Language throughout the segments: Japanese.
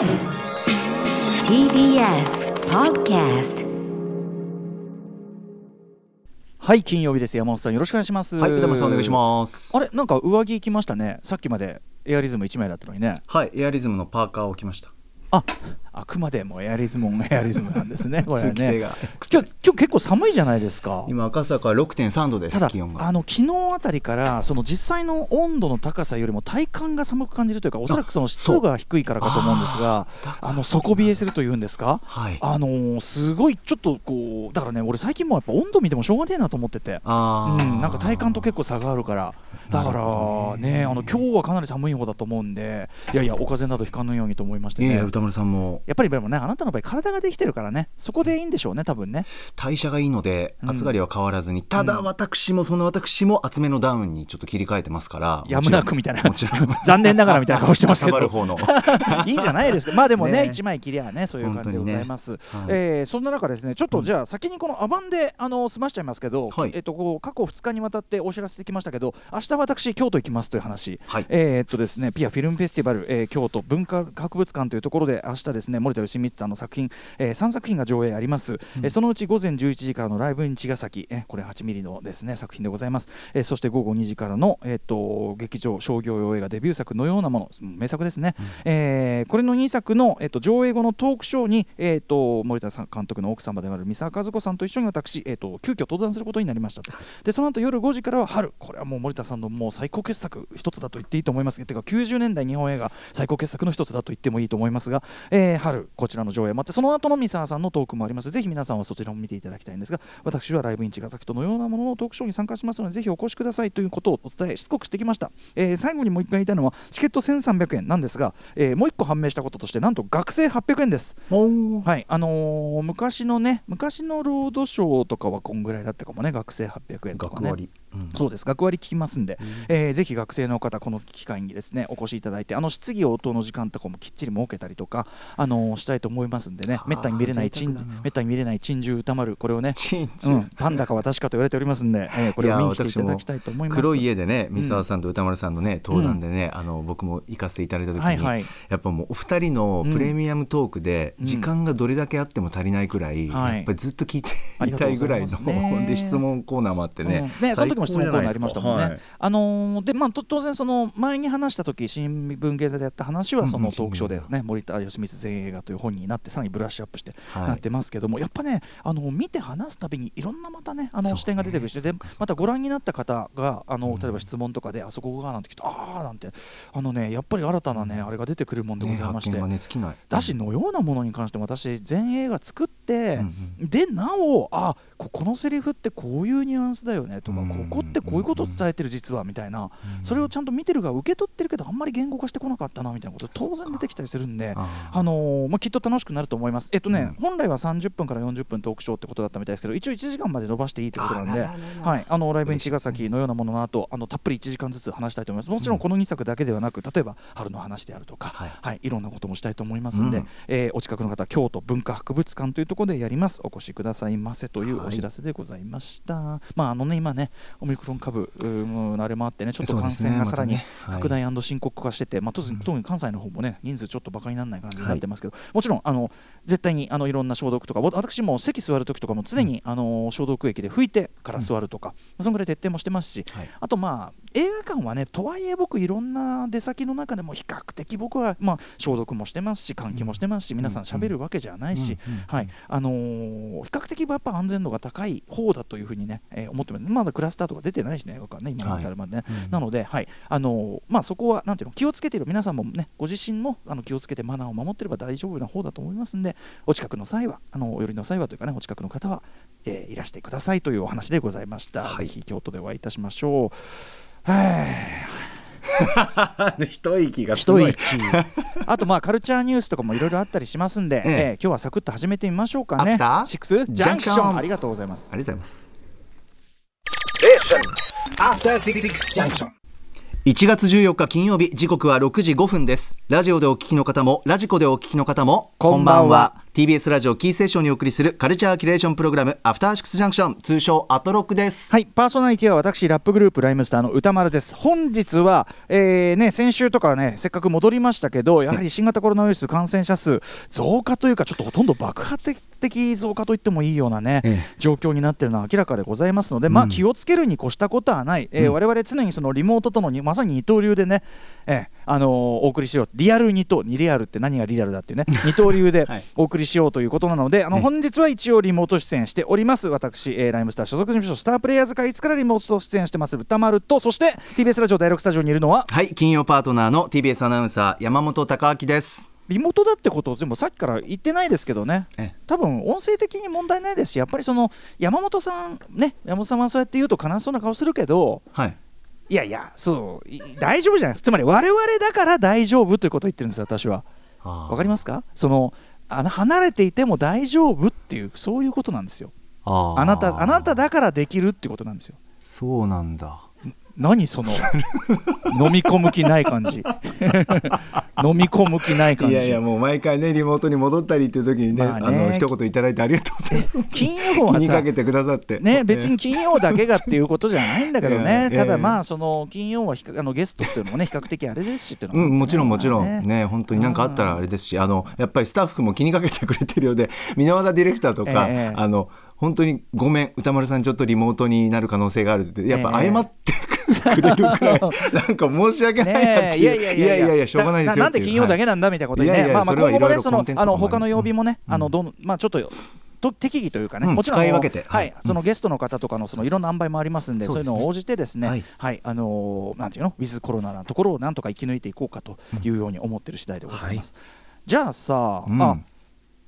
TBS Podcast はい金曜日です山本さんよろしくお願いしますはい、歌丸さんお願いします。あれなんか上着着ましたねさっきまでエアリズム1枚だったのにねはい、エアリズムのパーカーを着ました。ああくまでもエアリズムもエアリズムなんですね。これはね今日今日結構寒いじゃないですか。今赤坂6.3度です。ただ。あの昨日あたりからその実際の温度の高さよりも体感が寒く感じるというかおそらくその湿度が低いからかと思うんですがあの底冷えするというんですか？はい。あのーすごいちょっとこうだからね俺最近もやっぱ温度見てもしょうがねえなと思ってて。うん、なんか体感と結構差があるからだからねあの今日はかなり寒い方だと思うんでいやいやお風邪などひかぬようにと思いましてね。いや歌丸さんも。やっぱりでもねあなたの場合体ができてるからね。そこでいいんでしょうね多分ね。代謝がいいのでうん。暑がりは変わらずに、ただ私もその私も厚めのダウンにちょっと切り替えてますから。やむなくみたいな。もちろん。残念ながらみたいな顔してますけど。いいじゃないですか。まあでもねね一枚切りゃねそういう感じでございます、はい。えーそんな中ですねちょっとじゃあ先にこのアバンであの済ましちゃいますけど、はい。えっとこう過去2日にわたってお知らせできましたけど明日私京都行きますという話、はい。えーっとですねピアフィルムフェスティバル、えー京都文化博物館というところで明日ですね森田義満さんの作品、えー3作品が上映あります、えーそのうち午前11時からのライブイン茅ヶ崎、えーこれ8ミリのですね作品でございます、えーそして午後2時からの、えーっと劇場商業用映画デビュー作のようなもの名作ですね、えーこれの2作の、えーっと上映後のトークショーに、えーっと森田さん監督の奥様である三沢和子さんと一緒に私、えーっと急遽登壇することになりましたと。でその後夜5時からは春。これはもう森田さんのもう最高傑作一つだと言っていいと思います。てか90年代日本映画最高傑作の一つだと言ってもいいと思いますが、えー春こちらの上映もあってその後の三沢さんのトークもあります。ぜひ皆さんはそちらも見ていただきたいんですが私はライブイン茅ヶ崎とのようなもののトークショーに参加しますのでぜひお越しくださいということをお伝えしつこくしてきました、えー最後にもう一回言いたいのはチケット1300円。なんですが、えーもう一個判明したこととしてなんと学生800円です。はいあのー昔のね昔のロードショーとかはこんぐらいだったかもね学生800円とかね。学割。うん。そうです。学割聞きますんで、えーぜひ学生の方この機会にですねお越しいただいてあの質疑応答の時間とかもきっちり設けたりとかあのーしたいと思いますんでねはあめったに見れない珍めったに見れない珍獣歌丸これをねうんん、パンダか私かと言われておりますんで、えーこれを見に来ていただきたいと思います。黒い家でね三沢さんと歌丸さんのね登壇でね、あの僕も行かせていただいた時に、はいはい。やっぱもうお二人のプレミアムトークでうん。時間がどれだけあっても足りないくらい、はい。やっぱりずっと聞いていたいいぐらいので 質問コーナーもあってね,、うん。ねその時も質問コーナーありましたもんね。はい。あのーでまあと当然その前に話した時新聞芸座でやった話はそのトークショーでね森田義満全映画という本になってさらにブラッシュアップして。はい。なってますけども、やっぱねあの見て話すたびにいろんなまたねあの視点が出てくるしでまたご覧になった方があのうん例えば質問とかであそこがなんて聞くとああなんてあのねやっぱり新たなねあれが出てくるもんでごねざいまして。ね尽きない。だしのようなものに関しても私全映画作って、うんでなおあここのセリフってこういうニュアンスだよねとか、うんここってこういうことを伝えてる実はみたいな、それをちゃんと見てるが受け取ってるけどあんまり言語化してこなかったなみたいなこと当然出てきたりするんで。あのーまあ、きっと楽しくなると思います。えっとね、うん。本来は30分から40分トークショーってことだったみたいですけど、一応1時間まで伸ばしていいということなんで、はい、あのライブイン茅ヶ崎のようなものの後、あのたっぷり1時間ずつ話したいと思います。もちろんこの2作だけではなく、例えば春の話であるとか、はい。はい、いろんなこともしたいと思いますんで、うん。えーお近くの方、京都文化博物館というところでやります。お越しくださいませというお知らせでございました。まああのね今ねオミクロン株のあれもあってね、ちょっと感染がさらに拡大深刻化してて、まあ、特に特に関西の方もね人数ちょっとバカにならない感じになってますけど、もちろんあの絶対にあのいろんな消毒とかわ私も席座る時とかも常に、あの消毒液で拭いてから座るとか、そのぐらい徹底もしてますし、はい。あとまあ映画館はねとはいえ僕いろんな出先の中でも比較的僕は、まあ、消毒もしてますし換気もしてますし、皆さん喋るわけじゃないし、うんうん。はいあのー比較的やっぱ安全度が高い方だというふうにね、えー思ってます。まだクラスターとか出てないしね映画館ね今に至るまでね、うん。なので、はい。あのーまあ、そこはなんていうの気をつけている。皆さんもねご自身もあの気をつけてマナーを守っていれば大丈夫な方だと思いますんでお近くの際はあのお寄りの際はというかねお近くの方は、えーいらしてくださいというお話でございました、はい。ぜひ京都でお会いいたしましょう。はい 一息がすごい。一息。あとまあカルチャーニュースとかもいろいろあったりしますんで、ええ。えー今日はサクッと始めてみましょうかね。アフター？シックスジャンクシジャンクション。ョンありがとうございます。ありがとうございます。After Six Junction. 1月14日金曜日時刻は6時5分です。ラジオでお聞きの方もラジコでお聞きの方もこんばんは TBS ラジオキーセッションにお送りするカルチャーキュレーションプログラムアフターシックスジャンクション通称アトロックです。はい、パーソナリティは私、ラップグループライムスターの歌丸です。本日は、えーね、先週とかね、せっかく戻りましたけど、やはり新型コロナウイルス感染者数増加というか、ちょっとほとんど爆発的増加と言ってもいいようなね、ええ。状況になっているのは明らかでございますので、まあ、気をつけるに越したことはない、えー我々常にそのリモートとのにまさに二刀流でね、えーあのーお送りしよう、リアル二刀、二リアルって何がリアルだっていうね、二刀流ではい。お送りしようということなので、あのええ本日は一応リモート出演しております、私、えーライムスター所属事務所、スタープレイヤーズ会いつからリモート出演してます、歌丸と、そして TBS ラジオ第6スタジオにいるのは、はい金曜パートナーの TBS アナウンサー山本貴明です。リモートだってことを全部さっきから言ってないですけどね。ええ、多分音声的に問題ないですし、やっぱりその山本さん、ね、山本さんはそうやって言うと悲しそうな顔するけど、はいいやいや、そう、い大丈夫じゃないですつまり我々だから大丈夫ということを言ってるんです、私は。わかりますか？そのあの離れていても大丈夫っていう、そういうことなんですよ。あなたあなただからできるってことなんですよ。そうなんだ何その飲み込む気ない感じ。飲み込む気ない感じ。いやいやもう毎回ねリモートに戻ったりっていう時にね,、まあね。あの一言いただいてありがとうございます。金曜はさ気にかけてくださって。ね、別に金曜だけがっていうことじゃないんだけどね、ええただまあその金曜はあのゲストっていうのもね比較的あれですしっていうのうん、もちろんもちろん。ね。ね本当に何かあったらあれですしあのやっぱりスタッフも気にかけてくれてるようで箕輪田ディレクターとか、ええ。あの本当にごめん歌丸さんちょっとリモートになる可能性があるってやっぱええ。謝ってくれるくらい、なんか申し訳ないなっていう。やいやいやいや。いやしょうがないですよなんで金曜だけななんだみたいなことにね、まあまあ今後もねそのあの他の曜日もね、うん。あのどんまあちょっとと適宜というかね、うん。もちろん使い分けて。ははいい、そのゲストの方とかのそのいろんな塩梅もありますんで、そういうのを応じてですね、ははいい、あのーなんていうの、ウィズコロナなところをなんとか生き抜いていこうかというように思ってる次第でございます。じゃあさ、うん。あ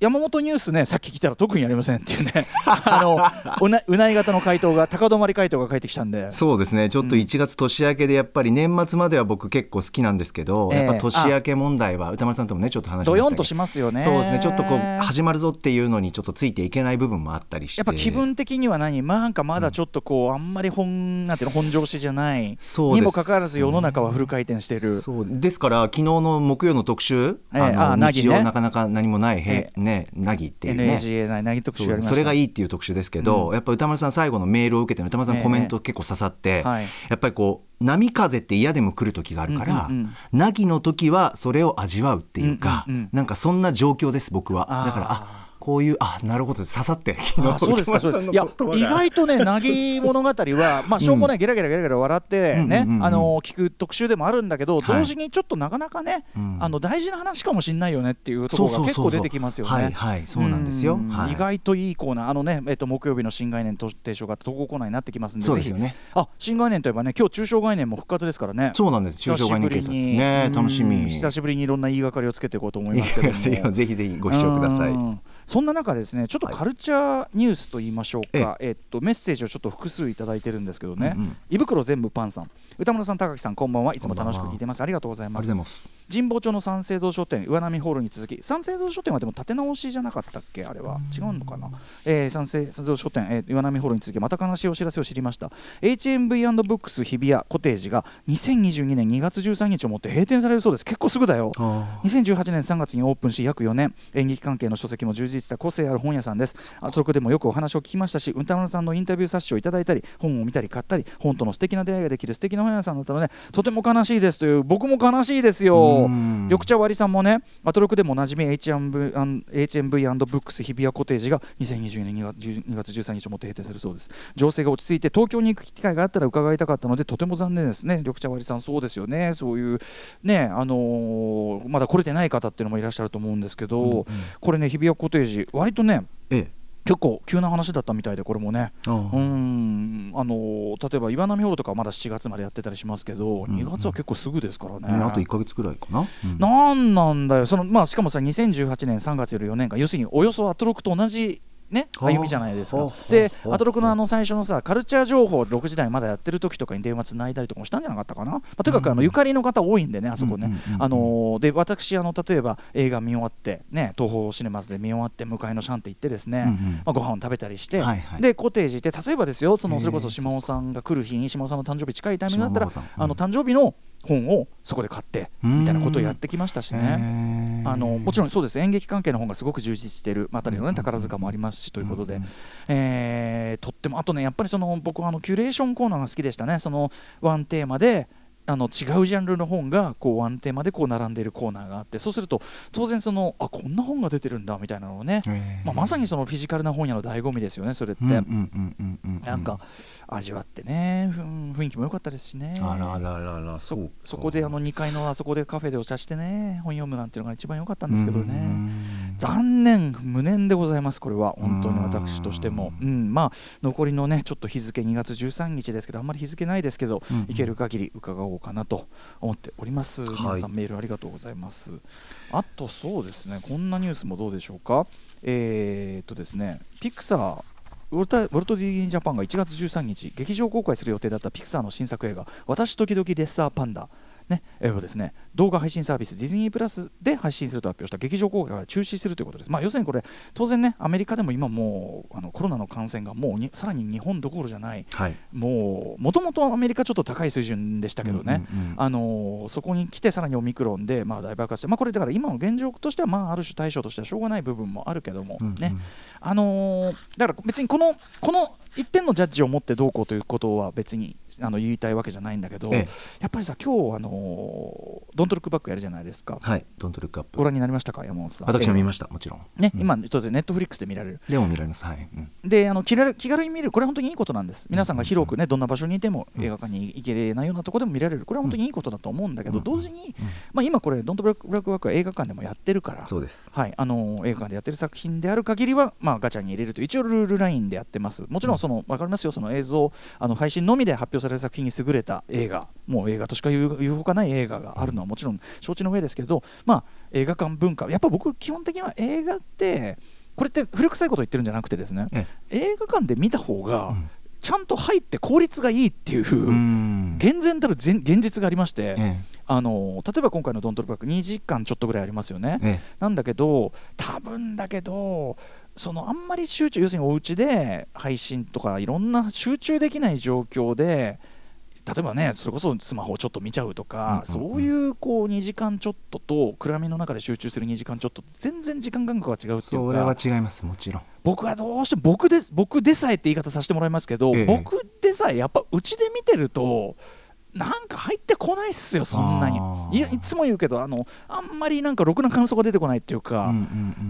山本ニュースね、さっき聞いたら特にありませんっていうね、あのうなうない型の回答が、高止まり回答が返ってきたんで、そうですね。ちょっと1月年明けでやっぱり年末までは僕結構好きなんですけど、ええ。やっぱ年明け問題は歌丸さんともねちょっと話しましたけど。どよんとしますよね。そうですね。ちょっとこう始まるぞっていうのにちょっとついていけない部分もあったりして。やっぱ気分的には何、まあ、なんかまだちょっとこう、あんまり本なんていうの本調子じゃない。にもかかわらず世の中はフル回転している。そう。ですから昨日の木曜の特集、ええ。ああのなぎね。日曜なかなか何もないへ、えねなぎっていうね。NAGA ないなぎ特集やりました。それがいいっていう特集ですけど、やっぱ歌丸さん最後のメールを受けて歌丸さんええコメント結構刺さって、はい。やっぱりこう波風って嫌でも来る時があるから、うんうんうん。なぎの時はそれを味わうっていうか、うんうんうんなんかそんな状況です僕は。だからあこういうあなるほど。刺さって昨日あそうですか、いや意外とね、なぎ物語は、まあ、しょうもない、ゲラゲラゲラゲラ笑ってね、あの聞く特集でもあるんだけど、はい。同時にちょっとなかなかね、うん。あの大事な話かもしれないよねっていうところが結構出てきますよね。はいはいそうなんですよ、意外といいコーナー、あのね、えっと木曜日の新概念と提唱が投稿コーナーになってきますんで、そうですよね。あ新概念といえばね、今日中小概念も復活ですからね。そうなんです。中小概念警察。ね楽しみ。うん久しぶりにいろんな言いがかりをつけていこうと思いますけどぜひぜひご視聴ください。うんそんな中ですねちょっとカルチャーニュースと言いましょうか、えっとメッセージをちょっと複数いただいてるんですけどね、うん。うん胃袋全部パンさん。歌村さん高木さんこんばんは。いつも楽しく聞いてます。ありがとうございます。神保町の三省堂書店岩波ホールに続き三省堂書店はでも立て直しじゃなかったっけ？あれは。違うのかな、えー、三省堂書店、えー岩波ホールに続きまた悲しいお知らせを知りました。HMV&BOOKS 日比谷コテージが2022年2月13日をもって閉店されるそうです。結構すぐだよ。あ2018年3月にオープンし約4年。演劇関係の書籍も充実した個性ある本屋さんですアトロクでもよくお話を聞きましたし歌丸さんのインタビュー冊子をいただいたり本を見たり買ったり本との素敵な出会いができる素敵な本屋さんだったのでとても悲しいですという僕も悲しいですよ緑茶割りさんもねアトロクでもおなじみ HMV&BOOKS 日比谷コテージが2022年2月10 2月13日をもって閉店するそうです情勢が落ち着いて東京に行く機会があったら伺いたかったのでとても残念ですね緑茶割りさんそうですよねそういうねあのーまだ来れてない方っていうのもいらっしゃると思うんですけど、これね日比谷コテージ割とねええ。結構急な話だったみたいでこれもね。あうーん。あのー例えば岩波ホールとかはまだ7月までやってたりしますけど、んうん。2月は結構すぐですからね。ねあと1か月くらいかな。うん。なんなんだよ。その、まあ、しかもさ2018年3月より4年間要するにおよそアトロクと同じ、ね、はあ歩みじゃないですか。ではあアトロクのあの最初のさカルチャー情報6時台まだやってる時とかに電話つないだりとかもしたんじゃなかったかな、まあ、とにかくあのゆかりの方多いんでねあそこね、あのーで私あの例えば映画見終わってね東宝シネマズで見終わって向かいのシャンって行ってですね、うんうん。まあ、ご飯を食べたりして、はいはい。でコテージで例えばですよそのそれこそ島尾さんが来る日に島尾さんの誕生日近いタイミングだったら、あの誕生日の本をそこで買ってみたいなことをやってきましたしね。へあのもちろんそうです。演劇関係の本がすごく充実しているあたりの、ね、宝塚もありますしということで、えーとってもあとねやっぱりその僕はあのキュレーションコーナーが好きでしたね。そのワンテーマであの違うジャンルの本がこうワンテーマでこう並んでいるコーナーがあってそうすると当然そのあこんな本が出てるんだみたいなのをね、まあ、まさにそのフィジカルな本屋の醍醐味ですよねそれって、なんか味わってね雰囲気も良かったですしね。あららららそそこであの2階のあそこでカフェでお茶してね本読むなんていうのが一番良かったんですけどね。残念無念でございますこれは。本当に私としても。うんまあ残りのねちょっと日付2月13日ですけどあんまり日付ないですけど、うんうん、いける限り伺おうかなと思っております、はい、皆さんメールありがとうございます。あとそうですねこんなニュースもどうでしょうか。えー、っとですねピクサーウォルト・ディズニー・ジャパンが1月13日劇場公開する予定だったピクサーの新作映画「私時々レッサーパンダ」ね、えーですね、動画配信サービスディズニープラスで配信すると発表した劇場公開が中止するということです。まあ、要するにこれ、当然ね、アメリカでも今もうあのコロナの感染がもうにさらに日本どころじゃない、はい、もうもともとアメリカちょっと高い水準でしたけどね、あのそこに来てさらにオミクロンで、まあ、大爆発して、まあ、これだから今の現状としては、まあ、ある種対象としてはしょうがない部分もあるけども、ね、うんうん、あのー、だから別にこのこの一点のジャッジを持ってどうこうということは別にあの言いたいわけじゃないんだけど、ええ、やっぱりさ今日あのドントルックバックやるじゃないですか。はい。ドントルックアップ。ご覧になりましたか？山本さん。私も見ました。もちろん。ね、うん、今当然ネットフリックスで見られる。でも見られます。はい、うん、であの気軽気軽に見るこれは本当にいいことなんです。皆さんが広くねどんな場所にいても映画館に行けないようなところでも見られる。これは本当にいいことだと思うんだけど、同時に、まあ、今これドントルックバックは映画館でもやってるから。そうです。はい。あの映画館でやってる作品である限りはまあガチャに入れると一応ルールラインでやってます。もちろんその分かりますよ。その映像あの配信のみで発表される作品に優れた映画。もう映画としか言う言うほかない映画があるのはもちろん承知の上ですけど、まあ、映画館文化やっぱ僕基本的には映画ってこれって古臭いこと言ってるんじゃなくてですね映画館で見た方が、ちゃんと入って効率がいいっていう厳然たる現実がありまして、あの例えば今回の「ドントルバック」2時間ちょっとぐらいありますよね。なんだけど多分だけどそのあんまり集中要するにお家で配信とかいろんな集中できない状況で例えばねそれこそスマホをちょっと見ちゃうとか、そういうこう2時間ちょっとと暗闇の中で集中する2時間ちょっと全然時間感覚が違うっていうかそれは違いますもちろん。僕はどうしても僕で僕でさえって言い方させてもらいますけど、ええ、僕でさえやっぱうちで見てるとなんか入ってこないっすよ、そんなに。いいつも言うけどあの、あんまりなんかろくな感想が出てこないっていうか、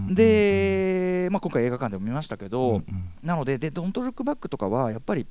で、まあ、今回映画館でも見ましたけど、うんうん、なので、でドントルックバックとかはやっぱり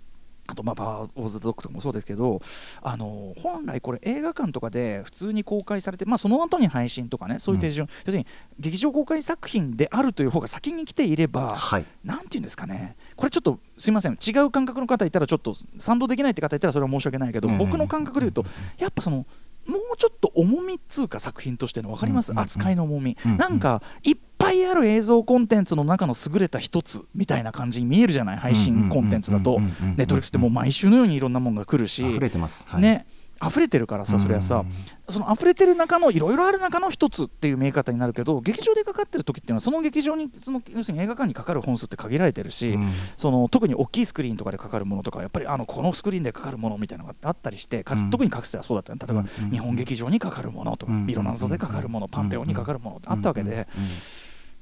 あとまあパワー・オブ・ザ・ドッグとかもそうですけどあの本来これ映画館とかで普通に公開されて、まあ、その後に配信とかねそういう手順、うん、要するに劇場公開作品であるという方が先に来ていれば、はい、なんていうんですかね。これちょっとすみません。違う感覚の方いたらちょっと賛同できないって方いたらそれは申し訳ないけど、僕の感覚で言うとやっぱそのもうちょっと重みっつうか作品としての分かります、扱いの重み、なんかいっぱいある映像コンテンツの中の優れた一つみたいな感じに見えるじゃない配信コンテンツだとネットリックスってもう毎週のようにいろんなものが来るし溢れてます、はい、ね溢れてるからさそれはさ、その溢れてる中のいろいろある中の一つっていう見え方になるけど劇場でかかってる時っていうのはその劇場にその要するに映画館にかかる本数って限られてるし、うん、その特に大きいスクリーンとかでかかるものとかやっぱりあのこのスクリーンでかかるものみたいなのがあったりしてかつ、うん、特にかつてはそうだったね例えば、日本劇場にかかるものとか、ビロナンゾでかかるもの、パンテオンにかかるものってあったわけで。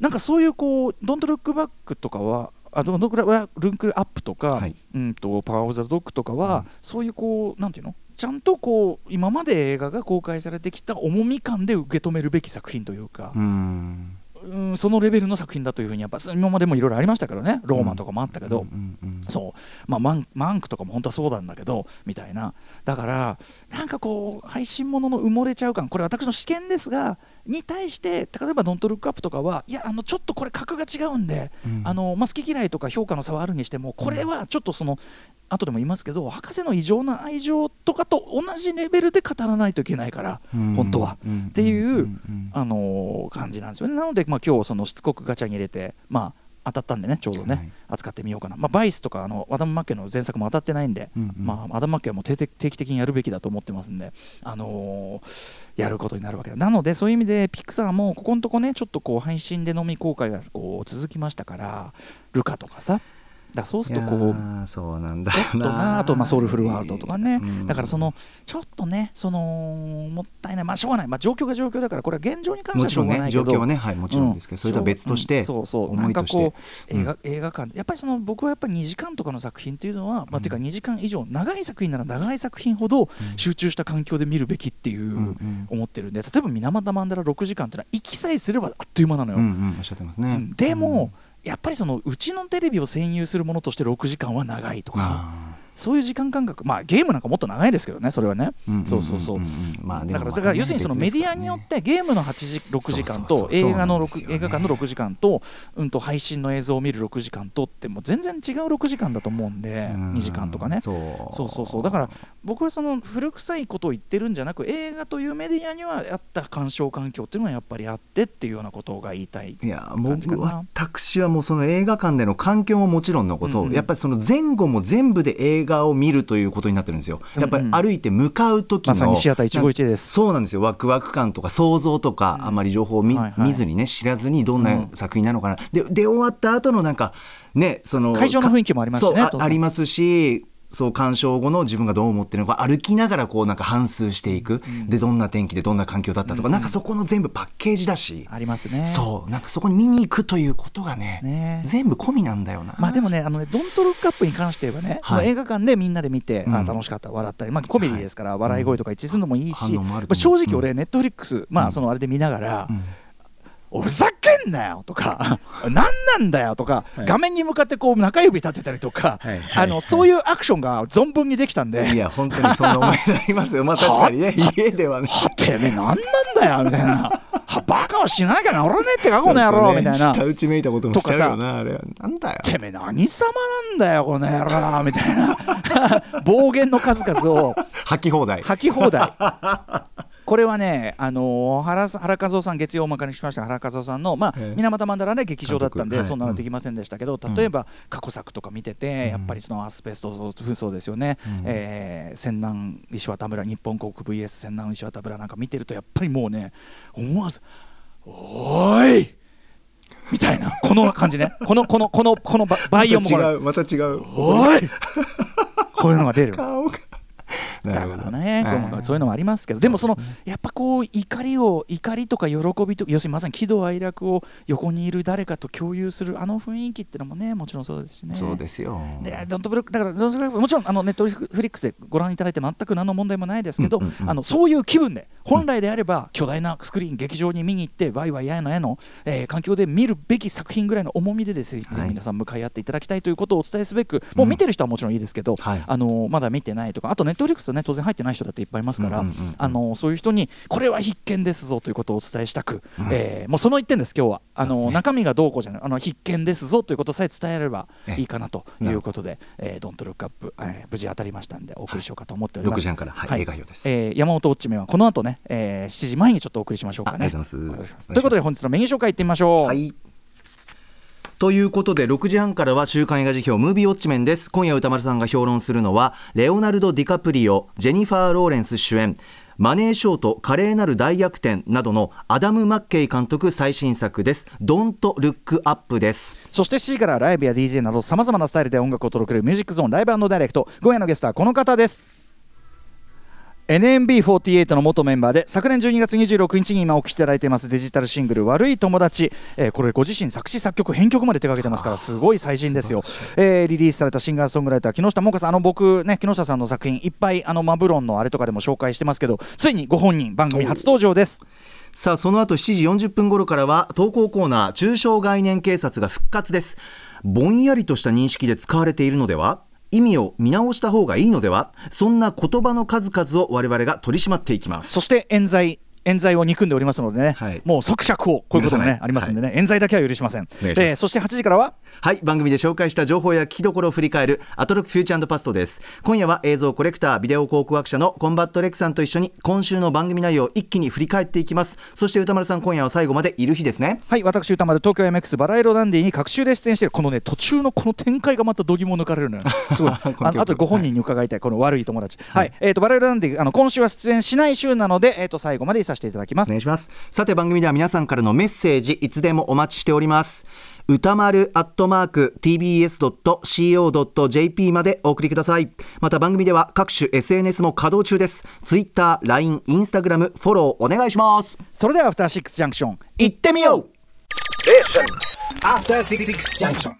なんかそういうこう「ドントルックバック」とかはあドントルックアップとか、はい、うんとパワー・オブ・ザ・ドッグとかは、うん、そういうこうなんていうの？ちゃんとこう今まで映画が公開されてきた重み感で受け止めるべき作品というか。うん。うんそのレベルの作品だというふうにやっぱ今までもいろいろありましたからねローマンとかもあったけど、そう。まあマンマンクとかも本当はそうなんだけどみたいな。だからなんかこう配信ものの埋もれちゃう感これ私の試験ですがに対して例えば「ドントルックアップ」とかはいやあのちょっとこれ格が違うんで、うん、あのまあ、好き嫌いとか評価の差はあるにしてもこれはちょっとその、後でも言いますけど博士の異常な愛情とかと同じレベルで語らないといけないから、うん、本当は、うん、っていう、あのー、感じなんですよね。なので、まあ、今日そのしつこくガチャに入れてまあ当たったんでねちょうどね、はい、扱ってみようかな、まあ、バイスとかあのアダム・マッケの前作も当たってないんで、うんうん、まあ、アダム・マッケはもう定期的にやるべきだと思ってますんで、あのー、やることになるわけだ。なのでそういう意味でピクサーもここのとこねちょっとこう配信で飲み公開がこう続きましたからルカとかさだからそうするとこうーそうなんだとなあとまあソウルフルワールドとかね、うん。だからそのちょっとねそのもったいない。まあしょうがない。まあ状況が状況だからこれは現状に関してはしょもちろねうんがないけど。状況はねはいもちろんですけど、それとは別として、うんそうそう。なんかこううん。映画,、映画館やっぱりその僕はやっぱり2時間とかの作品っていうのは、まあ、ていうか2時間以上長い作品なら長い作品ほど集中した環境で見るべきっていう、んうん。思ってるんで例えば水俣マンダラ6時間っていうのは行きさえすればあっという間なのよ、うんうんおっしゃってますね、うん。でも、やっぱりそのうちのテレビを占有するものとして6時間は長いとか、そういう時間感覚、まあ、ゲームなんかもっと長いですけどね、それはね、ーそうそうそう。まあだからそれが要するにそのメディアによってゲームの8時6時間と映画のそうなんですよね。6映画館の6時間と,、うん、と配信の映像を見る6時間とってもう全然違う6時間だと思うんでうん。2時間とかね。そう。そうそうだから僕はその古臭いことを言ってるんじゃなく映画というメディアにはあった鑑賞環境っていうのはやっぱりあってっていうようなことが言いたいいや僕な私はもうその映画館での環境ももちろんのこと、うやっぱりその前後も全部で映画を見るということになってるんですよ。やっぱり歩いて向かう時の、まさにシアター151です。そうなんですよ。ワクワク感とか想像とか、あまり情報を見,、はいはい。見ずにね知らずにどんな作品なのかな、でで終わった後のなんかねその会場の雰囲気もありますしねありますしそう鑑賞後の自分がどう思ってるのか歩きながらこうなんか反芻していく、でどんな天気でどんな環境だったとか、なんかそこの全部パッケージだし、ありますね。そうなんかそこに見に行くということがねね。全部込みなんだよな。まあでもね、あのね、ドントルックアップに関して言えばね、はい。映画館でみんなで見て、うん。あ楽しかった、笑ったり、まあコメディですから、笑い声とか一致するのもいいし、正直俺、うんネットフリックス、まあそのあれで見ながら、うん。おふざけんなよとか、なんなんだよとか、画面に向かってこう中指立てたりとか、はい。はい。あのそういうアクションが存分にできたんで、いや本当にそんな思いになりますよ。まあ確かにね家ではね。はてめえ、なんなんだよみたいな、はバカをしなきゃ治らねえってか、この野郎みたいな。舌打ちめいたこともしちゃうよなあれは。なんだよ。てめえ何様なんだよこの野郎みたいな。暴言の数々を。吐き放題。吐き放題これはね、あのー原さ原和夫さん、月曜おまかにしました。原和夫さんの、まあええ。水俣マンダラで劇場だったんで、はい。そんなのできませんでしたけど、例えば過去作とか見てて、やっぱりそのアスベスト紛争ですよね、えー泉南石渡村、日本国 VS 泉南石渡村なんか見てると、やっぱりもうね、思わず、おーい！みたいな、この感じね、このこのこのこのババイオもこれ違う。また違う。おい！こういうのが出る。なるほど。からね、はいそういうのもありますけど、でもそのやっぱこう怒りを怒りとか喜びと要するにまさに喜怒哀楽を横にいる誰かと共有するあの雰囲気っていうのもねもちろんそうですしね。そうですよ。でドントルックアップだからドントルックアップもちろんあのネットフリックスでご覧いただいて全く何の問題もないですけど、あのそういう気分で本来であれば巨大なスクリーン劇場に見に行ってワイワイやいのやの、えー環境で見るべき作品ぐらいの重みでですね、はい。皆さん向かい合っていただきたいということをお伝えすべく、もう見てる人はもちろんいいですけど、はい。あのまだ見てないとかあとネットフリックスとね当然入ってない人だっていっぱいいますから、うんうんうんうん。あのそういう人にこれは必見ですぞということをお伝えしたく、えーもうその一点です今日は。あの、ね中身がどうこうじゃないあの必見ですぞということさえ伝えればええいいかなということで、えードントルックアップ、えー無事当たりましたんでお送りしようかと思っております。6時半から。はい映画表です。えー山本オッチメはこの後ね、えー7時前にちょっとお送りしましょうかね。ということで本日のメニュー紹介いってみましょう。はいということで6時半からは週刊映画辞表ムービーウォッチメンです。今夜歌丸さんが評論するのはレオナルド・ディカプリオジェニファー・ローレンス主演マネーショート華麗なる大逆転などのアダム・マッケイ監督最新作です。ドント・ルック・アップです。そして7時からライブや DJ などさまざまなスタイルで音楽を届けるミュージックゾーンライブダイレクト。今夜のゲストはこの方です。NMB48 の元メンバーで昨年12月26日に今お聴きいただいていますデジタルシングル「悪い友達」えーこれご自身作詞作曲編曲まで手掛けてますからすごい最新ですよ、えーリリースされたシンガーソングライター木下萌歌さんあの僕ね木下さんの作品いっぱいあのマブロンのあれとかでも紹介してますけどついにご本人番組初登場です。さあその後7時40分頃からは投稿コーナー抽象概念警察が復活です。ぼんやりとした認識で使われているのでは？意味を見直した方がいいのでは？そんな言葉の数々を我々が取り締まっていきます。そして冤罪冤罪を憎んでおりますのでね、はい。もう即釈放こういうこともねありますんでね、冤罪だけは許しません。えーそして8時からははい番組で紹介した情報や聞きどころを振り返るアトロクフューチャーパストです。今夜は映像コレクタービデオ考古学者のコンバット REC さんと一緒に今週の番組内容を一気に振り返っていきます。そして宇多丸さん今夜は最後までいる日ですね。はい私宇多丸東京 MX バラ色ダンディに各週で出演しているこのね途中のこの展開がまた度肝を抜かれるのよ。すごい。ああとご本人に伺いたい、この悪い友達。はい、えー、とバラ色ダンディあの今週は出演しない週なので、えー、と最後まで潔させていただきます。お願いします。さて番組では皆さんからのメッセージいつでもお待ちしております歌丸アットマーク tbs.co.jp までお送りください。また番組では各種 SNS も稼働中です。Twitter、LINE、Instagram フォローお願いします。それではアフターシックスジャンクション行ってみよう。After Six Junction.